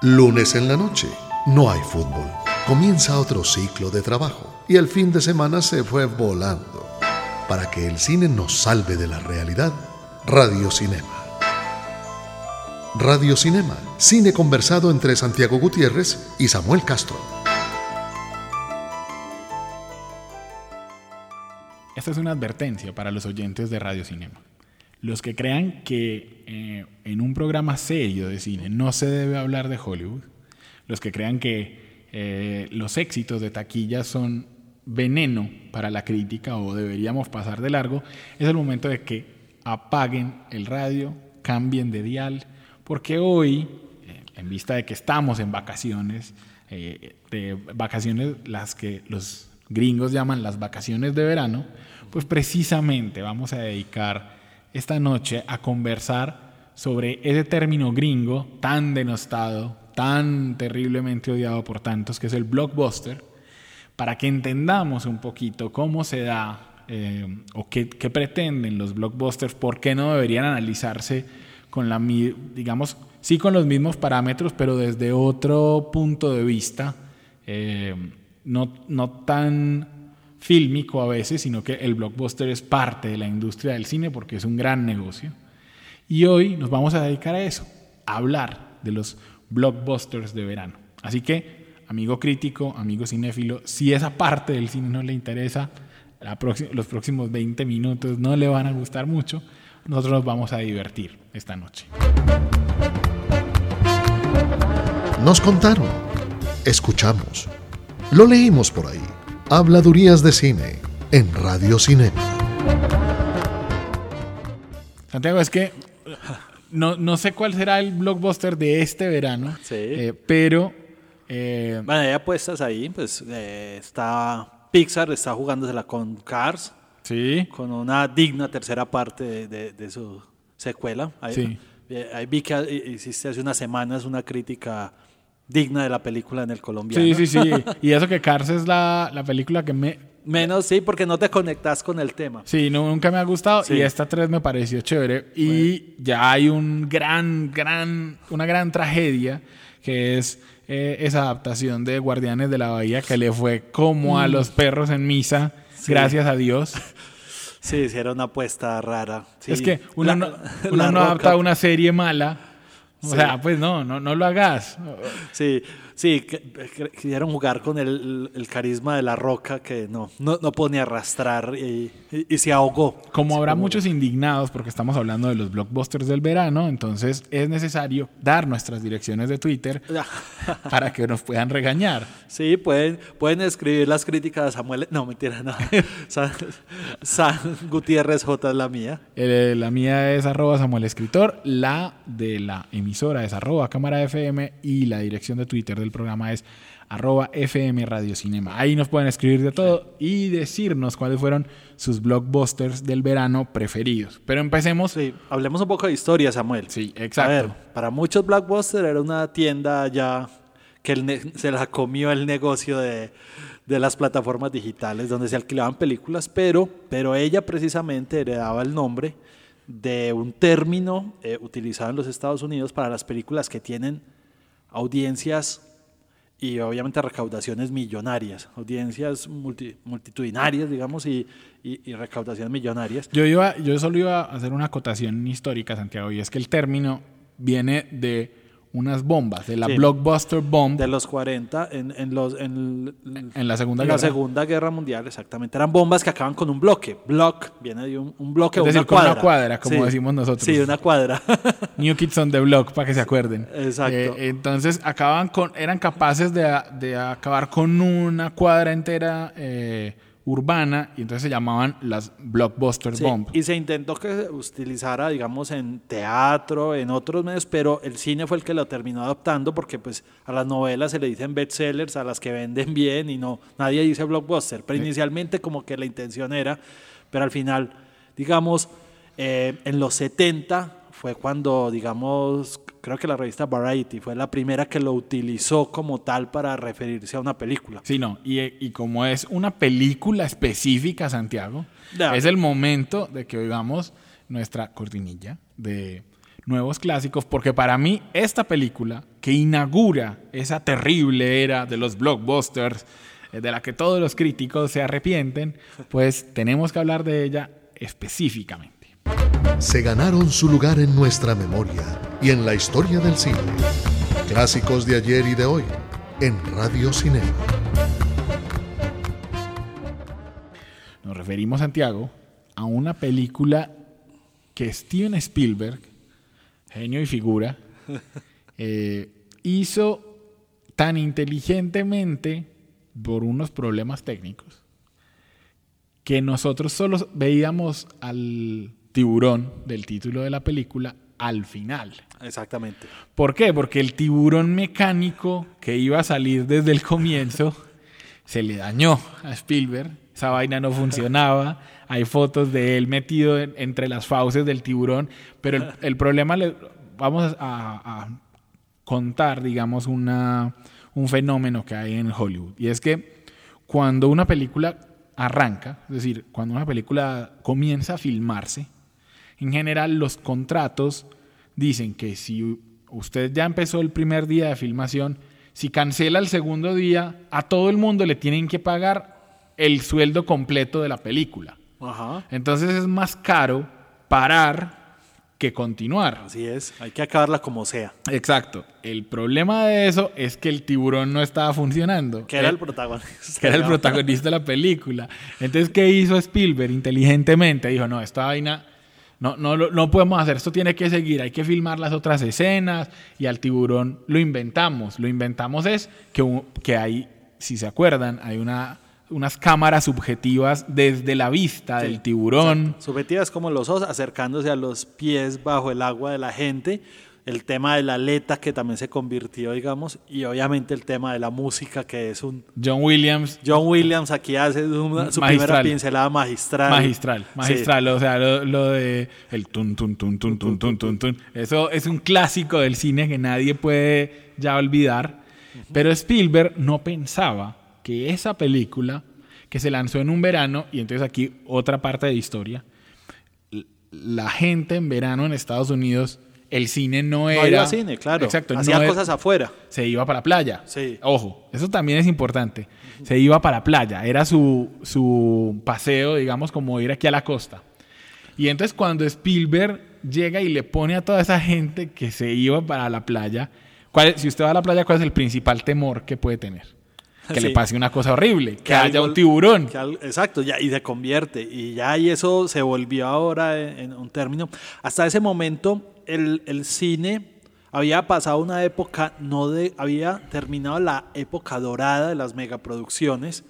Lunes en la noche, no hay fútbol. Comienza otro ciclo de trabajo y el fin de semana se fue volando. Para que el cine nos salve de la realidad, Radio Cinema. Radio Cinema, cine conversado entre Santiago Gutiérrez y Samuel Castro. Esta es una advertencia para los oyentes de Radio Cinema. Los que crean que eh, en un programa serio de cine no se debe hablar de Hollywood, los que crean que eh, los éxitos de taquilla son veneno para la crítica o deberíamos pasar de largo, es el momento de que apaguen el radio, cambien de dial, porque hoy, eh, en vista de que estamos en vacaciones, vacaciones las que los gringos llaman las vacaciones de verano, pues precisamente vamos a dedicar esta noche a conversar sobre ese término gringo tan denostado, tan terriblemente odiado por tantos, que es el blockbuster, para que entendamos un poquito cómo se da eh, o qué, pretenden los blockbusters, por qué no deberían analizarse con la, digamos, sí con los mismos parámetros, pero desde otro punto de vista, eh, no, no tan fílmico a veces, sino que el blockbuster es parte de la industria del cine porque es un gran negocio. Y hoy nos vamos a dedicar a eso, a hablar de los blockbusters de verano. Así que, amigo crítico, amigo cinéfilo, si esa parte del cine no le interesa, los próximos 20 minutos no le van a gustar mucho, nosotros nos vamos a divertir esta noche. Nos contaron, escuchamos, lo leímos por ahí. Habladurías de cine en Radio Cinema. Santiago, es que no, sé cuál será el blockbuster de este verano, eh, pero... Eh, bueno, hay apuestas ahí, pues eh, está Pixar, está jugándosela con Cars, sí. con una digna tercera parte de, su secuela. Ahí, sí. ahí vi que hiciste hace unas semanas una crítica digna de la película en el colombiano. Sí, sí, sí. y eso que Cars es la, la película que me... Menos, sí, porque no te conectas con el tema. Sí, nunca me ha gustado y esta 3 me pareció chévere. Y ya hay un gran, gran, una gran tragedia que es eh, esa adaptación de Guardianes de la Bahía que le fue como a mm. los perros en misa, gracias a Dios. Sí, sí, era una apuesta rara. Es que uno, no, uno no adapta una serie mala o sea, pues no, no, no lo hagas. Sí, Sí, quisieron jugar con el, el, carisma de la roca que no, no, no pudo ni arrastrar y, y, se ahogó. Como habrá muchos indignados porque estamos hablando de los blockbusters del verano, entonces es necesario dar nuestras direcciones de Twitter para que nos puedan regañar. Sí, pueden, pueden escribir las críticas a Samuel. No, mentira, no. San, Gutiérrez J es la mía. la mía es arroba Samuel Escritor, la de la emisora es arroba Cámara FM y la dirección de Twitter del el programa es arroba FM Radio Cinema. Ahí nos pueden escribir de todo y decirnos cuáles fueron sus blockbusters del verano preferidos. Pero empecemos. Sí, hablemos un poco de historia, Samuel. Sí, exacto. A ver, para muchos blockbusters era una tienda ya que se la comió el negocio de, de, las plataformas digitales donde se alquilaban películas, pero, pero ella precisamente heredaba el nombre de un término eh, utilizado en los Estados Unidos para las películas que tienen audiencias y obviamente recaudaciones millonarias, audiencias multitudinarias, digamos, y, y, recaudaciones millonarias. Yo, iba, yo solo iba a hacer una acotación histórica, Santiago, y es que el término viene de unas bombas, de la Blockbuster Bomb. De los 40 en, en, los, en, en la, segunda, guerra. la segunda Guerra Mundial, exactamente. Eran bombas que acaban con un bloque. Block viene de un, un bloque o una cuadra. una cuadra, como decimos nosotros. Sí, una cuadra. New Kids on the Block, para que se acuerden. Exacto. Eh, entonces, acaban con, eran capaces de, de, acabar con una cuadra entera. Eh, urbana y entonces se llamaban las blockbuster sí, Y se intentó que se utilizara, digamos, en teatro, en otros medios, pero el cine fue el que lo terminó adoptando porque pues a las novelas se le dicen bestsellers, a las que venden bien y no, nadie dice blockbuster. Pero inicialmente como que la intención era, pero al final, digamos, eh, en los 70 fue cuando, digamos, creo que la revista Variety fue la primera que lo utilizó como tal para referirse a una película. Sí, no, y, y como es una película específica, Santiago, es el momento de que oigamos nuestra cortinilla de nuevos clásicos, porque para mí esta película que inaugura esa terrible era de los blockbusters, eh, de la que todos los críticos se arrepienten, pues tenemos que hablar de ella específicamente. Se ganaron su lugar en nuestra memoria y en la historia del cine. Clásicos de ayer y de hoy en Radio Cinema. Nos referimos, Santiago, a una película que Steven Spielberg, genio y figura, eh, hizo tan inteligentemente por unos problemas técnicos que nosotros solo veíamos al tiburón del título de la película al final. Exactamente. ¿Por qué? Porque el tiburón mecánico que iba a salir desde el comienzo se le dañó a Spielberg. Esa vaina no funcionaba. Hay fotos de él metido entre las fauces del tiburón. Pero el, problema, le, vamos a, a, contar, digamos, una, un fenómeno que hay en Hollywood. Y es que cuando una película arranca, es decir, cuando una película comienza a filmarse, en general los contratos dicen que si usted ya empezó el primer día de filmación, si cancela el segundo día, a todo el mundo le tienen que pagar el sueldo completo de la película. Entonces es más caro parar que continuar. Así es, hay que acabarla como sea. Exacto. El problema de eso es que el tiburón no estaba funcionando. Que era el, protagonista. Que era el protagonista de la película. Entonces, ¿qué hizo Spielberg inteligentemente? Dijo, no, esta vaina no, no, no podemos hacer, esto tiene que seguir, hay que filmar las otras escenas y al tiburón lo inventamos. Lo inventamos es que, que hay, si se acuerdan, hay una, unas cámaras subjetivas desde la vista del tiburón. Subjetivas como los ojos acercándose a los pies bajo el agua de la gente el tema de la aleta que también se convirtió, digamos, y obviamente el tema de la música que es un... John Williams. John Williams aquí hace su primera pincelada magistral. Magistral, magistral, o sea, lo, de el tun, tun, tun, tun, tun, tun, tun, tun. Eso es un clásico del cine que nadie puede ya olvidar, pero Spielberg no pensaba que esa película, que se lanzó en un verano, y entonces aquí otra parte de historia, la gente en verano en Estados Unidos el cine no era. No iba cine, claro. Exacto. Hacía cosas afuera. Se iba para la playa. Sí. Ojo, eso también es importante. Se iba para la playa. Era su, su paseo, digamos, como ir aquí a la costa. Y entonces cuando Spielberg llega y le pone a toda esa gente que se iba para la playa, ¿cuál, si usted va a la playa, ¿cuál es el principal temor que puede tener? que le pase una cosa horrible, que, haya un tiburón. exacto, ya, y se convierte. Y ya y eso se volvió ahora en, un término. Hasta ese momento el, cine había pasado una época, no de, había terminado la época dorada de las megaproducciones.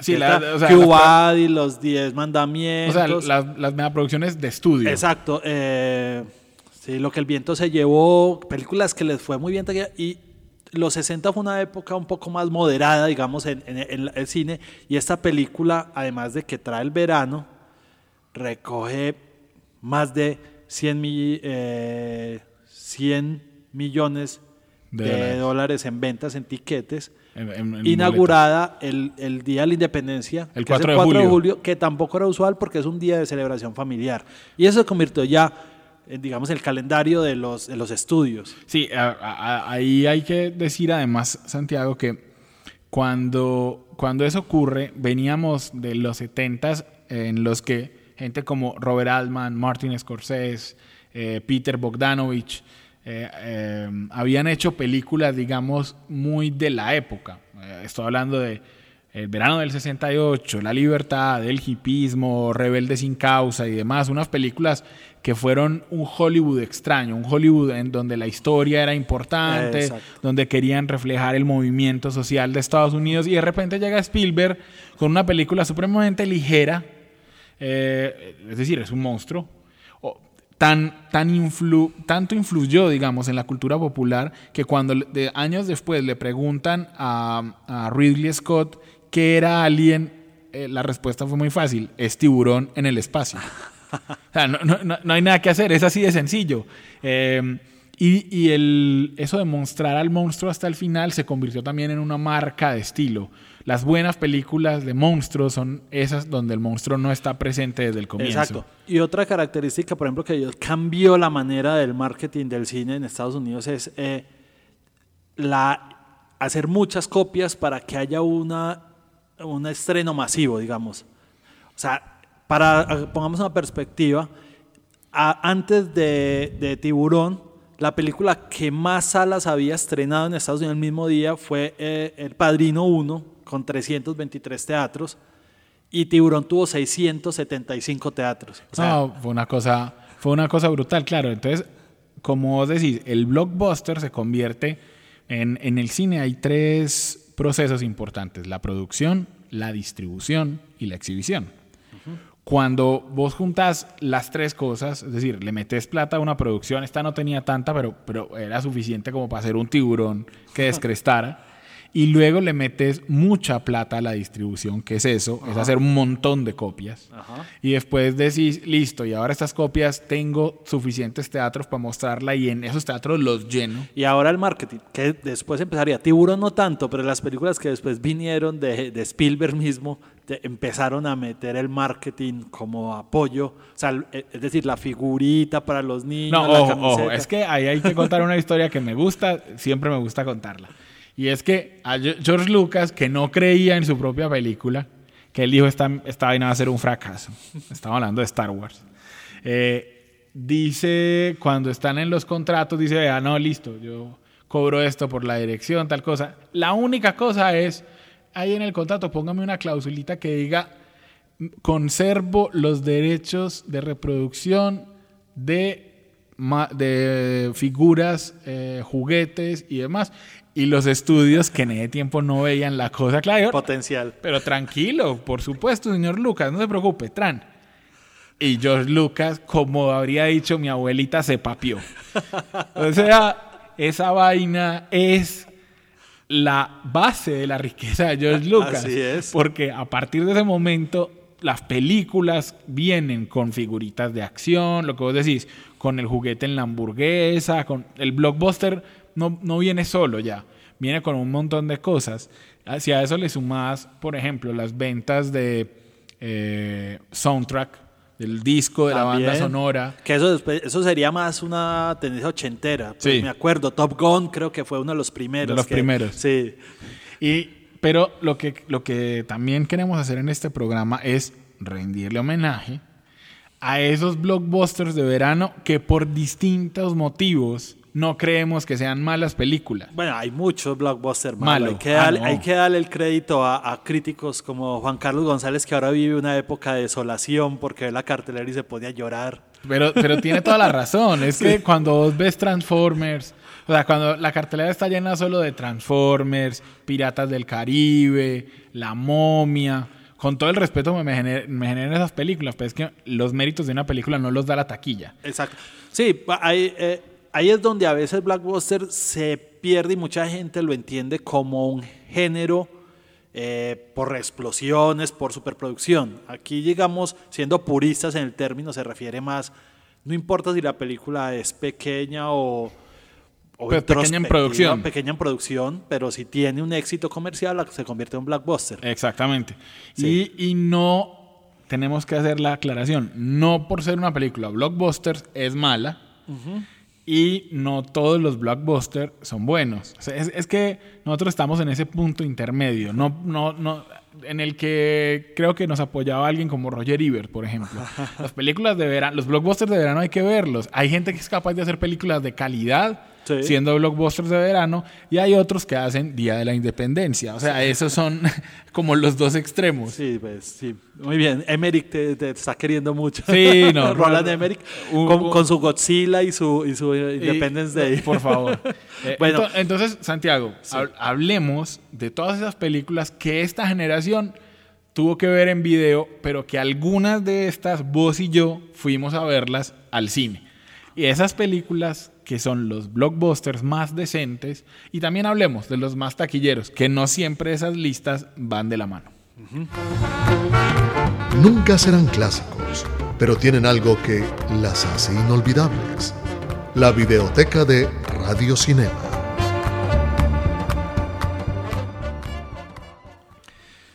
Sí, la, o y los Diez Mandamientos. O sea, las, megaproducciones de estudio. Exacto. Eh, sí, lo que el viento se llevó, películas que les fue muy bien. Y los 60 fue una época un poco más moderada, digamos, en, el cine. Y esta película, además de que trae el verano, recoge más de 100, eh, millones de, dólares. en ventas en tiquetes. inaugurada el, Día de la Independencia, el 4, de, julio. que tampoco era usual porque es un día de celebración familiar. Y eso se convirtió ya en, digamos, el calendario de los, de los estudios. Sí, ahí hay que decir además, Santiago, que cuando, cuando eso ocurre, veníamos de los 70 en los que gente como Robert Altman, Martin Scorsese, eh, Peter Bogdanovich, eh, eh, habían hecho películas, digamos, muy de la época. estoy hablando de El verano del 68, La libertad, El hipismo, Rebelde sin causa y demás, unas películas que fueron un Hollywood extraño, un Hollywood en donde la historia era importante, donde querían reflejar el movimiento social de Estados Unidos y de repente llega Spielberg con una película supremamente ligera, eh, es decir, es un monstruo, tan, tan influ, tanto influyó, digamos, en la cultura popular que cuando de, años después le preguntan a, Ridley Scott qué era Alien, eh, la respuesta fue muy fácil, es tiburón en el espacio. o sea, no, no, no, hay nada que hacer, es así de sencillo. Eh, y, y el, eso de mostrar al monstruo hasta el final se convirtió también en una marca de estilo. Las buenas películas de monstruos son esas donde el monstruo no está presente desde el comienzo. Exacto. Y otra característica, por ejemplo, que cambió la manera del marketing del cine en Estados Unidos es eh, la, hacer muchas copias para que haya una, un estreno masivo, digamos. O sea, para, pongamos una perspectiva, antes de, de Tiburón, la película que más salas había estrenado en Estados Unidos el mismo día fue eh, El Padrino 1, con 323 teatros, y Tiburón tuvo 675 teatros. no, fue una, cosa, fue una cosa brutal, claro. Entonces, como vos decís, el blockbuster se convierte en, en el cine, hay tres procesos importantes, la producción, la distribución y la exhibición. Cuando vos juntas las tres cosas, es decir, le metes plata a una producción, esta no tenía tanta, pero, pero era suficiente como para hacer un tiburón que descrestara y luego le metes mucha plata a la distribución, que es eso, es hacer un montón de copias. Y después decís, listo, y ahora estas copias tengo suficientes teatros para mostrarla y en esos teatros los lleno. Y ahora el marketing, que después empezaría, Tiburón no tanto, pero las películas que después vinieron de, de Spielberg mismo, empezaron a meter el marketing como apoyo, o sea, es decir, la figurita para los niños. No, ojo, ojo, es que ahí hay que contar una historia que me gusta, siempre me gusta contarla. Y es que George Lucas, que no creía en su propia película, que él dijo esta, esta vaina va a ser un fracaso. Estamos hablando de Star Wars. Eh, dice, cuando están en los contratos, dice, ah, no, listo, yo cobro esto por la dirección, tal cosa. La única cosa es, ahí en el contrato, póngame una clausulita que diga, conservo los derechos de reproducción de de figuras, eh, juguetes y demás y los estudios que en ese tiempo no veían la cosa clara. Potencial. Pero tranquilo, por supuesto, señor Lucas, no se preocupe, tran. Y George Lucas, como habría dicho mi abuelita, se papió. O sea, esa vaina es la base de la riqueza de George Lucas. Así es. Porque a partir de ese momento las películas vienen con figuritas de acción, lo que vos decís, con el juguete en la hamburguesa, con el blockbuster no, no viene solo ya, viene con un montón de cosas. Si a eso le sumas, por ejemplo, las ventas de eh, soundtrack, del disco, de la banda sonora. Que eso, eso sería más una tendencia ochentera. Pues Me acuerdo, Top Gun creo que fue uno de los primeros. De los primeros. Sí. Y, pero lo que, lo que también queremos hacer en este programa es rendirle homenaje a esos blockbusters de verano que por distintos motivos no creemos que sean malas películas. Bueno, hay muchos blockbusters malos. Hay, que ah, hay, que darle el crédito a, críticos como Juan Carlos González, que ahora vive una época de desolación porque ve la cartelera y se pone a llorar. Pero, pero tiene toda la razón. Es que cuando vos ves Transformers, o sea, cuando la cartelera está llena solo de Transformers, Piratas del Caribe, La Momia con todo el respeto me, generan esas películas, pero es que los méritos de una película no los da la taquilla. Exacto. Sí, hay, eh, ahí es donde a veces Blackbuster se pierde y mucha gente lo entiende como un género eh, por explosiones, por superproducción. Aquí llegamos, siendo puristas en el término, se refiere más, no importa si la película es pequeña o, pequeña en producción. Pequeña en producción, pero si tiene un éxito comercial, se convierte en un blockbuster. Exactamente. Y, y, no tenemos que hacer la aclaración, no por ser una película blockbuster es mala. Y no todos los blockbusters son buenos. es, que nosotros estamos en ese punto intermedio, no, no, no, en el que creo que nos apoyaba alguien como Roger Ebert, por ejemplo. Las películas de verano, los blockbusters de verano hay que verlos. Hay gente que es capaz de hacer películas de calidad siendo blockbusters de verano, y hay otros que hacen Día de la Independencia. O sea, esos son como los dos extremos. Sí, pues sí. Muy bien. Emmerich te, está queriendo mucho. Sí, no. Roland Emmerich con, su Godzilla y su, y su Independence Day. Por favor. Eh, bueno, entonces, Santiago, hablemos de todas esas películas que esta generación tuvo que ver en video, pero que algunas de estas, vos y yo, fuimos a verlas al cine. Y esas películas que son los blockbusters más decentes, y también hablemos de los más taquilleros, que no siempre esas listas van de la mano. Nunca serán clásicos, pero tienen algo que las hace inolvidables. La videoteca de Radio Cinema.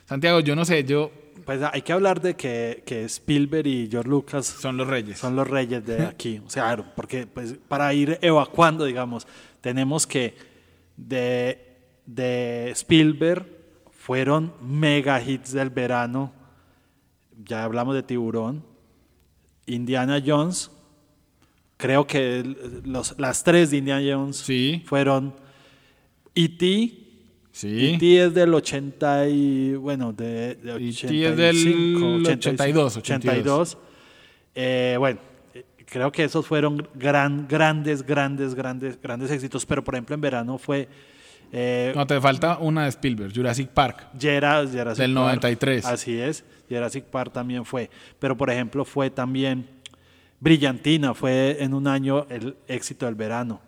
Santiago, yo no sé, yo Pues hay que hablar de que, que Spielberg y George Lucas son los reyes. son los reyes de aquí. O sea, porque pues, para ir evacuando, digamos, tenemos que de, de Spielberg fueron mega hits del verano. Ya hablamos de Tiburón. Indiana Jones. Creo que los, las tres de Indiana Jones Sí. fueron E.T. Sí. E.T. es del 80 y bueno, de, de E.T. es del 82, 82. Eh, bueno, creo que esos fueron gran, grandes, grandes, grandes, grandes éxitos, pero por ejemplo en verano fue eh, No, te falta una de Spielberg, Jurassic Park. Jurassic Del Park. 93. Así es, Jurassic Park también fue. Pero por ejemplo fue también Brillantina, fue en un año el éxito del verano.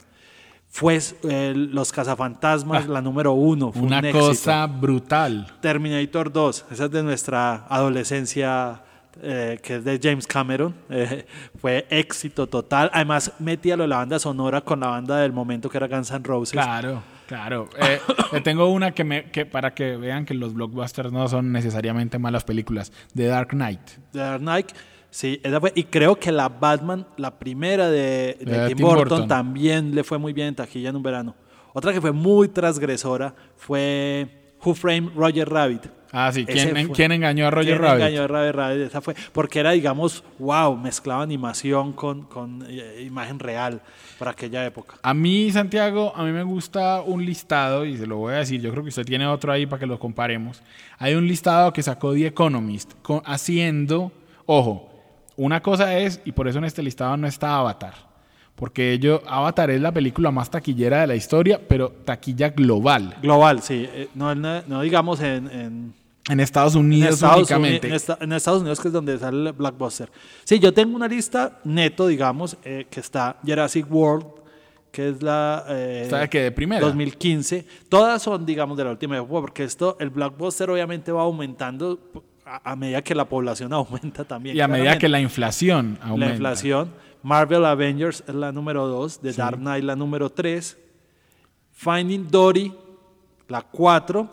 Fue eh, Los Cazafantasmas, la número uno. Fue Ah. Una un cosa brutal. Terminator 2, esa es de nuestra adolescencia, eh, que es de James Cameron. eh, fue éxito total. Además, metía lo de la banda sonora con la banda del momento que era Guns N' Roses. Claro, claro. Eh, tengo una que, me, que para que vean que los blockbusters no son necesariamente malas películas. The Dark Knight. The Dark Knight, sí, esa fue. Y creo que la Batman, la primera de, de De Tim, Tim Burton, Burton. también le fue muy bien en taquilla en un verano. Otra que fue muy transgresora fue Who Framed Roger Rabbit. Ah, sí. ¿Quién, fue- quién engañó a Roger ¿Quién Rabbit? engañó a Roger Rabbit? Esa fue, porque era, digamos, wow, mezclaba animación con, con eh, imagen real para aquella época. A mí, Santiago, a mí me gusta un listado, y se lo voy a decir, yo creo que usted tiene otro ahí para que lo comparemos. Hay un listado que sacó The Economist, con- haciendo, ojo, una cosa es, y por eso en este listado no está Avatar, porque ello, Avatar es la película más taquillera de la historia, pero taquilla global, Global, sí. eh, no, no, no digamos en, en, en Estados en Unidos Estados únicamente. En, esta- en Estados Unidos, que es donde sale el Blockbuster. Sí, yo tengo una lista neto, digamos, eh, que está Jurassic World, que es la... eh, ¿Sabe qué? De primera. 2015. Todas son, digamos, de la última época, porque esto, el Blockbuster obviamente va aumentando a, a medida que la población aumenta también. y a medida que la inflación aumenta. La inflación. Marvel Avengers es la número 2, The Dark Knight la número 3, Finding Dory la 4,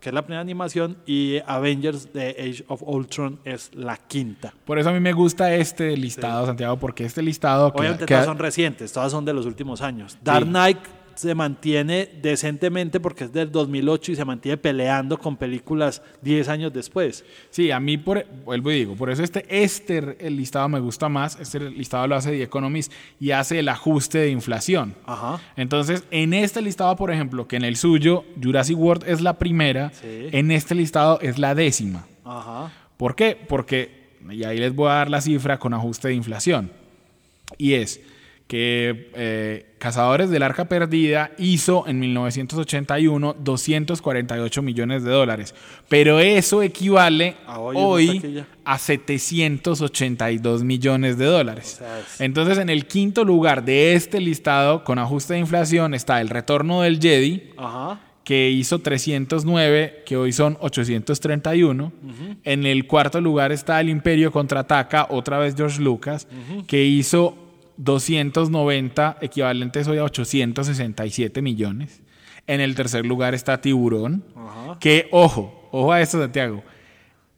que es la primera animación, y Avengers The Age of Ultron es la quinta. Por eso a mí me gusta este listado, Santiago, porque este listado... Obviamente que- todas son recientes, todas son de los últimos años. Dark Knight se mantiene decentemente porque es del 2008 y se mantiene peleando con películas 10 años después. Sí, a mí, por, vuelvo y digo, por eso este, este el listado me gusta más. Este listado lo hace The Economist y hace el ajuste de inflación. Ajá. Entonces, en este listado, por ejemplo, que en el suyo Jurassic World es la primera, Sí. en este listado es la décima. Ajá. ¿Por qué? Porque, y ahí les voy a dar la cifra con ajuste de inflación. Y es que eh, Cazadores del Arca Perdida hizo en 1981 248 millones de dólares. Pero eso equivale A hoy a 782 millones de dólares. O sea, es- Entonces, en el quinto lugar de este listado con ajuste de inflación está El Retorno del Jedi, Ajá. que hizo 309, que hoy son 831. En el cuarto lugar está El Imperio Contraataca, otra vez George Lucas, que hizo 290, equivalentes hoy a 867 millones. En el tercer lugar está Tiburón, Ajá. que, ojo, ojo a esto, Santiago,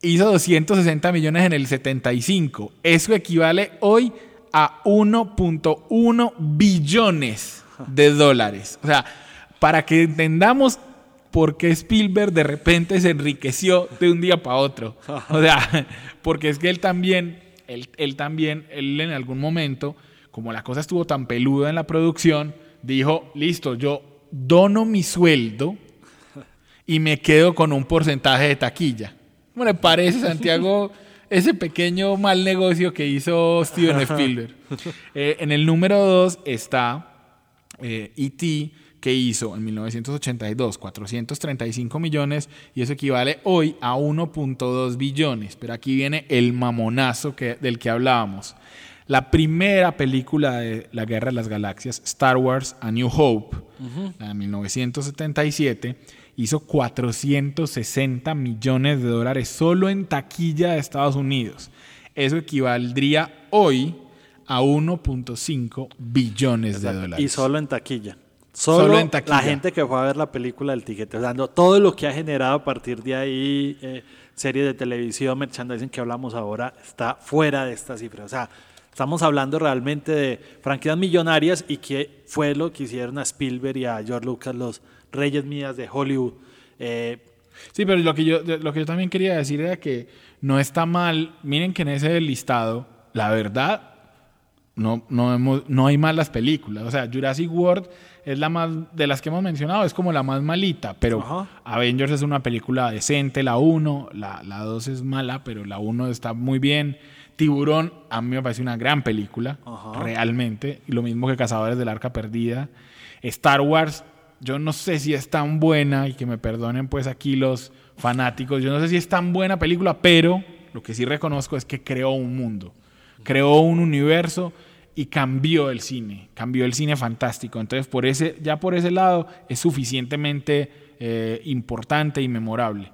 hizo 260 millones en el 75. Eso equivale hoy a 1.1 billones de dólares. O sea, para que entendamos por qué Spielberg de repente se enriqueció de un día para otro. O sea, porque es que él también, él, él también, él en algún momento, como la cosa estuvo tan peluda en la producción, dijo, listo, yo dono mi sueldo y me quedo con un porcentaje de taquilla. ¿Cómo le parece, Santiago, ese pequeño mal negocio que hizo Steven Spielberg? Eh, en el número 2 está eh, E.T., que hizo en 1982 435 millones y eso equivale hoy a 1.2 billones. Pero aquí viene el mamonazo que, del que hablábamos. La primera película de la Guerra de las Galaxias, Star Wars A New Hope, la de 1977, hizo 460 millones de dólares solo en taquilla de Estados Unidos. Eso equivaldría hoy a 1.5 billones de dólares. Y solo en taquilla. Solo, Solo en taquilla. la gente que fue a ver la película del tiquete, dando todo lo que ha generado a partir de ahí, eh, series de televisión, merchandising que hablamos ahora, está fuera de esta cifra. O sea, estamos hablando realmente de franquicias millonarias y que fue lo que hicieron a Spielberg y a George Lucas, los reyes mías de Hollywood. Eh, Sí, pero lo que, yo, lo que yo también quería decir era que no está mal. Miren que en ese listado, la verdad, no, no, hemos, no hay malas películas. O sea, Jurassic World es la más, de las que hemos mencionado, es como la más malita, pero Ajá. Avengers es una película decente, la 1, la, la 2 es mala, pero la 1 está muy bien. Tiburón, a mí me parece una gran película, Ajá. realmente. Y lo mismo que Cazadores del Arca Perdida. Star Wars, yo no sé si es tan buena, y que me perdonen pues aquí los fanáticos, yo no sé si es tan buena película, pero lo que sí reconozco es que creó un mundo, creó un universo y cambió el cine, cambió el cine fantástico. Entonces, por ese, ya por ese lado es suficientemente eh, importante y memorable.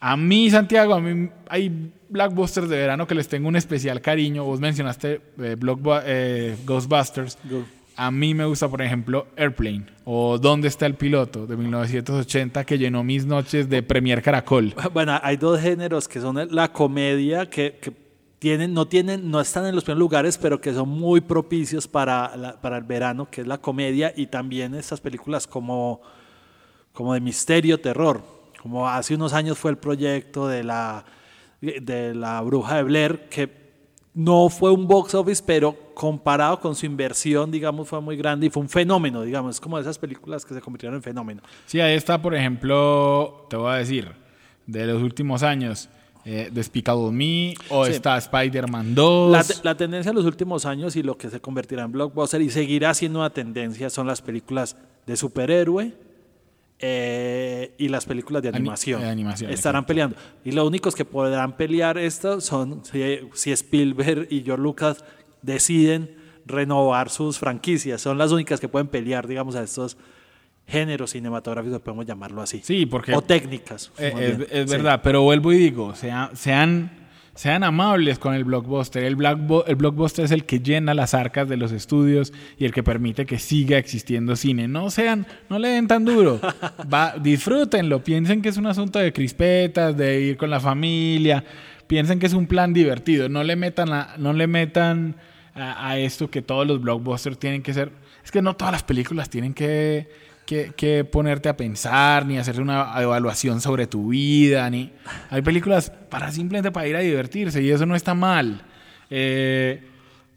A mí, Santiago, a mí hay blockbusters de verano que les tengo un especial cariño. Vos mencionaste eh, eh, Ghostbusters. Go- A mí me gusta, por ejemplo, Airplane o ¿Dónde está el piloto? de 1980 que llenó mis noches de Premier Caracol. Bueno, hay dos géneros que son la comedia, que, que tienen, no, tienen, no están en los primeros lugares, pero que son muy propicios para, la- para el verano, que es la comedia, y también estas películas como, como de misterio, terror. Como hace unos años fue el proyecto de la, de la Bruja de Blair, que no fue un box office, pero comparado con su inversión, digamos, fue muy grande y fue un fenómeno, digamos, es como de esas películas que se convirtieron en fenómeno. Sí, ahí está, por ejemplo, te voy a decir, de los últimos años, eh, Despicable Me o Sí. está Spider-Man 2. La, la tendencia en los últimos años y lo que se convertirá en blockbuster y seguirá siendo una tendencia son las películas de superhéroe eh, y las películas de Ani- animación. Estarán peleando. Y los únicos que podrán pelear esto son si, si Spielberg y George Lucas deciden renovar sus franquicias. Son las únicas que pueden pelear, digamos, a estos géneros cinematográficos, podemos llamarlo así. Sí, porque O técnicas. Eh, es, Sí. verdad, pero vuelvo y digo, sea- sean, sean amables con el blockbuster. El, el blockbuster es el que llena las arcas de los estudios y el que permite que siga existiendo cine. No sean, no le den tan duro. Va, disfrútenlo, piensen que es un asunto de crispetas, de ir con la familia, piensen que es un plan divertido. No le metan a, no le metan a, a esto que todos los blockbusters tienen que ser. Es que no todas las películas tienen que que, que ponerte a pensar, ni hacer una evaluación sobre tu vida, ni... Hay películas para simplemente para ir a divertirse y eso no está mal. Eh,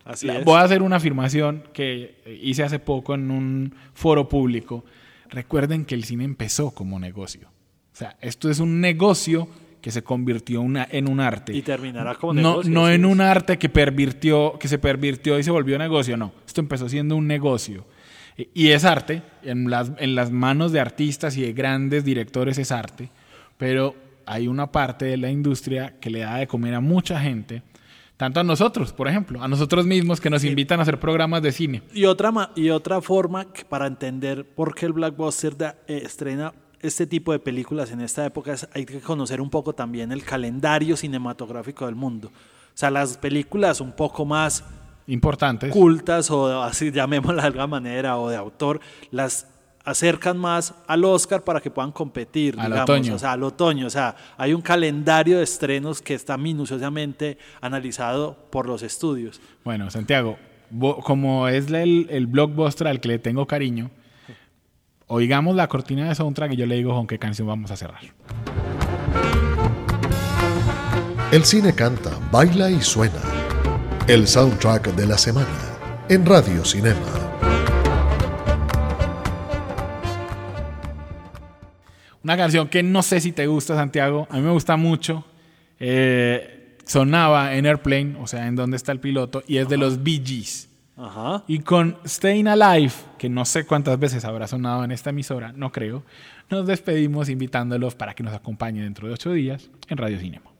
Así la- es. voy a hacer una afirmación que hice hace poco en un foro público. Recuerden que el cine empezó como negocio. O sea, esto es un negocio que se convirtió una- en un arte. Y terminará como no, negocio, no en un arte que pervirtió, que se pervirtió y se volvió negocio, no. Esto empezó siendo un negocio. Y- es arte, en las, en las manos de artistas y de grandes directores es arte, pero hay una parte de la industria que le da de comer a mucha gente, tanto a nosotros, por ejemplo, a nosotros mismos que nos invitan a hacer programas de cine. Y otra, ma- y otra forma que para entender por qué el blockbuster da- eh, estrena este tipo de películas en esta época es hay que conocer un poco también el calendario cinematográfico del mundo. O sea, las películas un poco más Importantes. cultas o así llamémosla de alguna manera o de autor, las acercan más al Oscar para que puedan competir, Al digamos, otoño. o sea, al otoño, o sea, hay un calendario de estrenos que está minuciosamente analizado por los estudios. Bueno, Santiago, como es el, el blockbuster al que le tengo cariño, oigamos la cortina de soundtrack y yo le digo con qué canción vamos a cerrar. El cine canta, baila y suena. El soundtrack de la semana en Radio Cinema. Una canción que no sé si te gusta, Santiago. A mí me gusta mucho. Eh, sonaba en Airplane, o sea, en dónde está el piloto, y es de los Bee Gees. Ajá. Y con Staying Alive, que no sé cuántas veces habrá sonado en esta emisora, no creo, nos despedimos invitándolos para que nos acompañe dentro de ocho días en Radio Cinema.